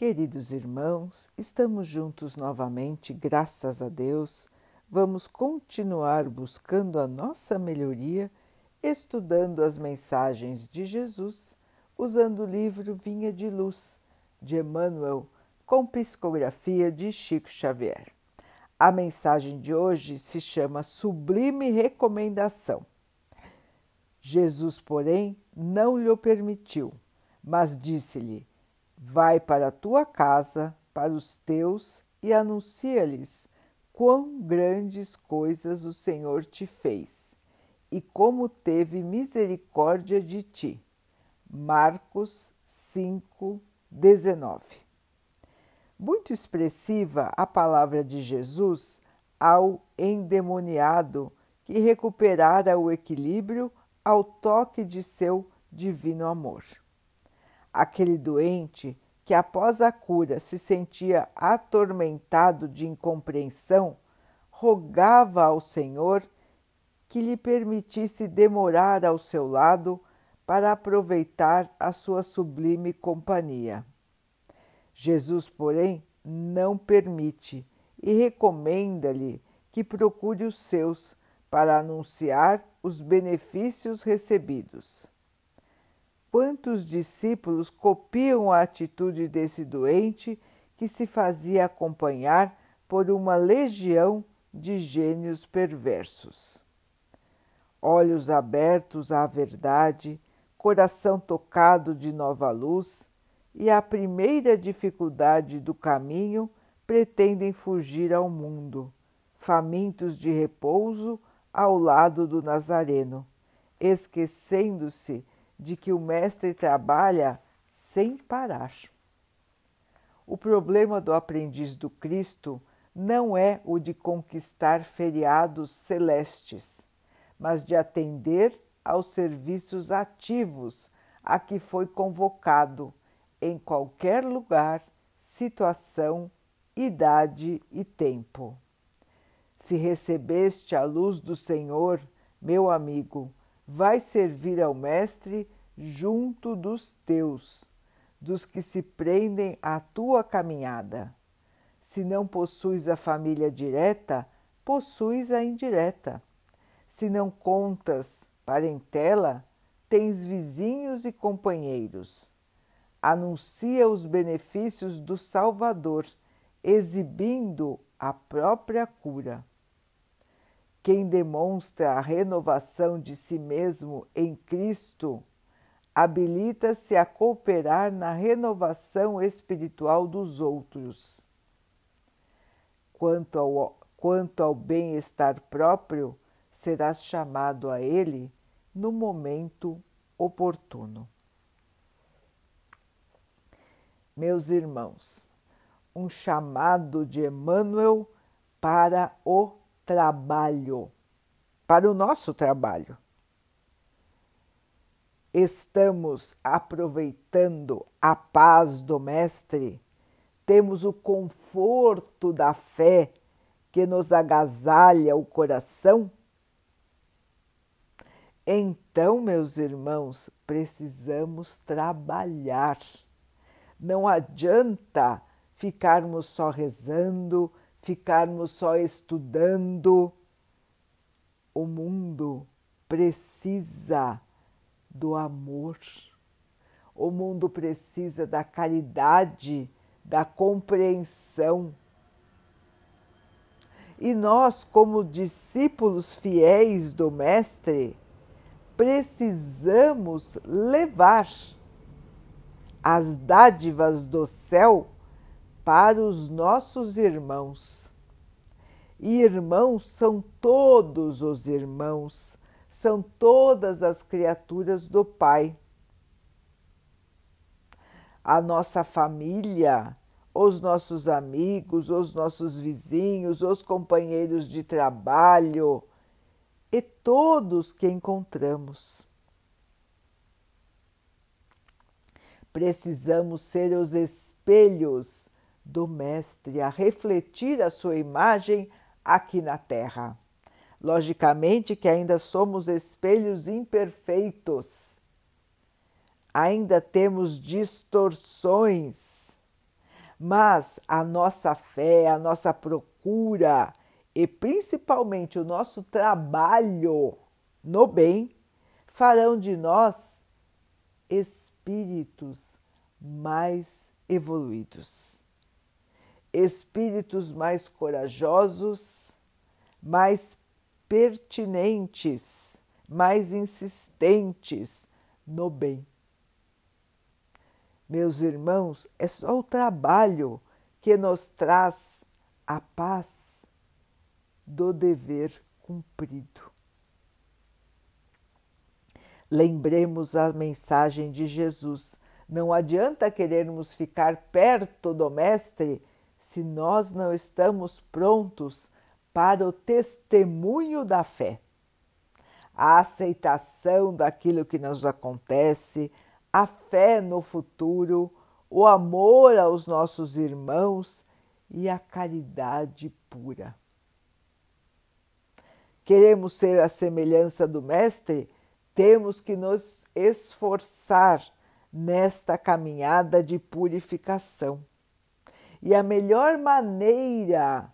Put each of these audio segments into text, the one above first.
Queridos irmãos, estamos juntos novamente, graças a Deus. Vamos continuar buscando a nossa melhoria, estudando as mensagens de Jesus, usando o livro Vinha de Luz, de Emmanuel, com psicografia de Chico Xavier. A mensagem de hoje se chama Sublime Recomendação. Jesus, porém, não lhe permitiu, mas disse-lhe Vai para a tua casa, para os teus, e anuncia-lhes quão grandes coisas o Senhor te fez e como teve misericórdia de ti. Marcos 5, 19. Muito expressiva a palavra de Jesus ao endemoniado que recuperara o equilíbrio ao toque de seu divino amor. Aquele doente que, após a cura, se sentia atormentado de incompreensão, rogava ao Senhor que lhe permitisse demorar ao seu lado para aproveitar a sua sublime companhia. Jesus, porém, não permite e recomenda-lhe que procure os seus para anunciar os benefícios recebidos. Quantos discípulos copiam a atitude desse doente que se fazia acompanhar por uma legião de gênios perversos? Olhos abertos à verdade, coração tocado de nova luz, e a primeira dificuldade do caminho pretendem fugir ao mundo, famintos de repouso ao lado do Nazareno, esquecendo-se de que o Mestre trabalha sem parar. O problema do aprendiz do Cristo não é o de conquistar feriados celestes, mas de atender aos serviços ativos a que foi convocado em qualquer lugar, situação, idade e tempo. Se recebeste a luz do Senhor, meu amigo, vai servir ao Mestre junto dos teus, dos que se prendem à tua caminhada. Se não possuis a família direta, possuis a indireta. Se não contas parentela, tens vizinhos e companheiros. Anuncia os benefícios do Salvador, exibindo a própria cura. Quem demonstra a renovação de si mesmo em Cristo habilita-se a cooperar na renovação espiritual dos outros. Quanto ao, quanto ao bem-estar próprio, serás chamado a ele no momento oportuno. Meus irmãos, um chamado de Emmanuel para o trabalho, para o nosso trabalho. Estamos aproveitando a paz do Mestre, temos o conforto da fé que nos agasalha o coração? Então, meus irmãos, precisamos trabalhar. Não adianta ficarmos só rezando, ficarmos só estudando. O mundo precisa do amor, o mundo precisa da caridade, da compreensão. E nós, como discípulos fiéis do Mestre, precisamos levar as dádivas do céu para os nossos irmãos. E irmãos são todos os irmãos, são todas as criaturas do Pai. A nossa família, os nossos amigos, os nossos vizinhos, os companheiros de trabalho e todos que encontramos. Precisamos ser os espelhos do Mestre a refletir a sua imagem aqui na Terra. Logicamente que ainda somos espelhos imperfeitos, ainda temos distorções, mas a nossa fé, a nossa procura e principalmente o nosso trabalho no bem farão de nós espíritos mais evoluídos, espíritos mais corajosos, mais pertinentes, mais insistentes no bem. Meus irmãos, é só o trabalho que nos traz a paz do dever cumprido. Lembremos a mensagem de Jesus. Não adianta querermos ficar perto do Mestre se nós não estamos prontos para o testemunho da fé. A aceitação daquilo que nos acontece, a fé no futuro, o amor aos nossos irmãos e a caridade pura. Queremos ser a semelhança do Mestre? Temos que nos esforçar nesta caminhada de purificação. E a melhor maneira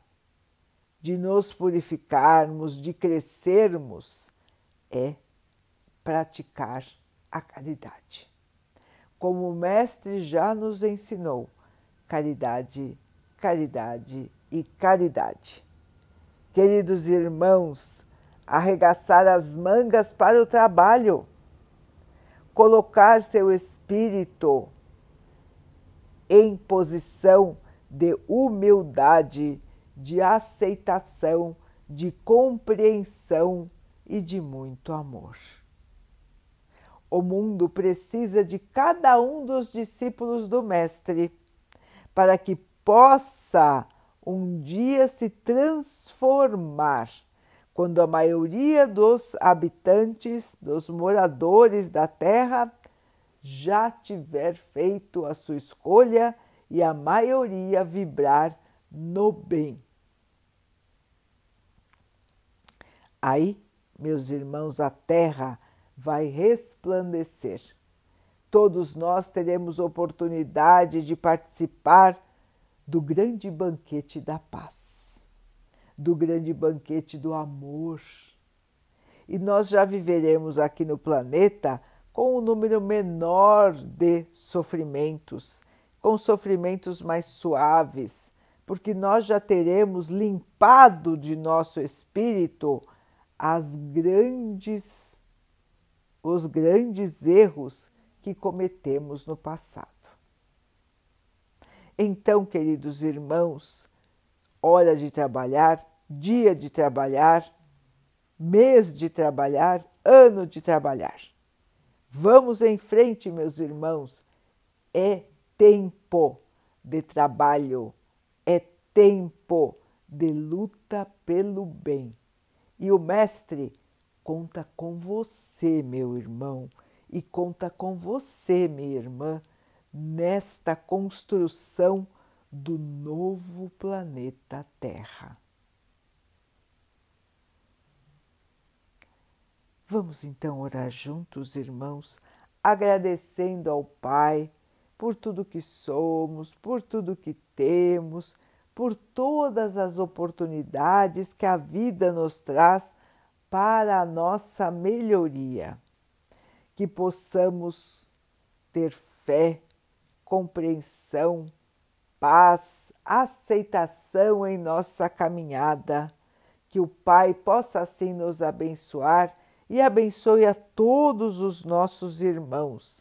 de nos purificarmos, de crescermos, é praticar a caridade como o Mestre já nos ensinou, caridade, caridade e caridade. Queridos irmãos, arregaçar as mangas para o trabalho, colocar seu espírito em posição de humildade, de aceitação, de compreensão e de muito amor. O mundo precisa de cada um dos discípulos do Mestre para que possa um dia se transformar quando a maioria dos habitantes, dos moradores da terra, já tiver feito a sua escolha e a maioria vibrar no bem. Aí, meus irmãos, a terra vai resplandecer. Todos nós teremos oportunidade de participar do grande banquete da paz, do grande banquete do amor. E nós já viveremos aqui no planeta com um número menor de sofrimentos, com sofrimentos mais suaves, porque nós já teremos limpado de nosso espírito as grandes os grandes erros que cometemos no passado. Então, queridos irmãos, hora de trabalhar, dia de trabalhar, mês de trabalhar, ano de trabalhar. Vamos em frente, meus irmãos. É tempo de trabalho, é tempo de luta pelo bem. E o Mestre conta com você, meu irmão, e conta com você, minha irmã, nesta construção do novo planeta Terra. Vamos então orar juntos, irmãos, agradecendo ao Pai por tudo que somos, por tudo que temos, por todas as oportunidades que a vida nos traz para a nossa melhoria, que possamos ter fé, compreensão, paz, aceitação em nossa caminhada, que o Pai possa assim nos abençoar e abençoe a todos os nossos irmãos,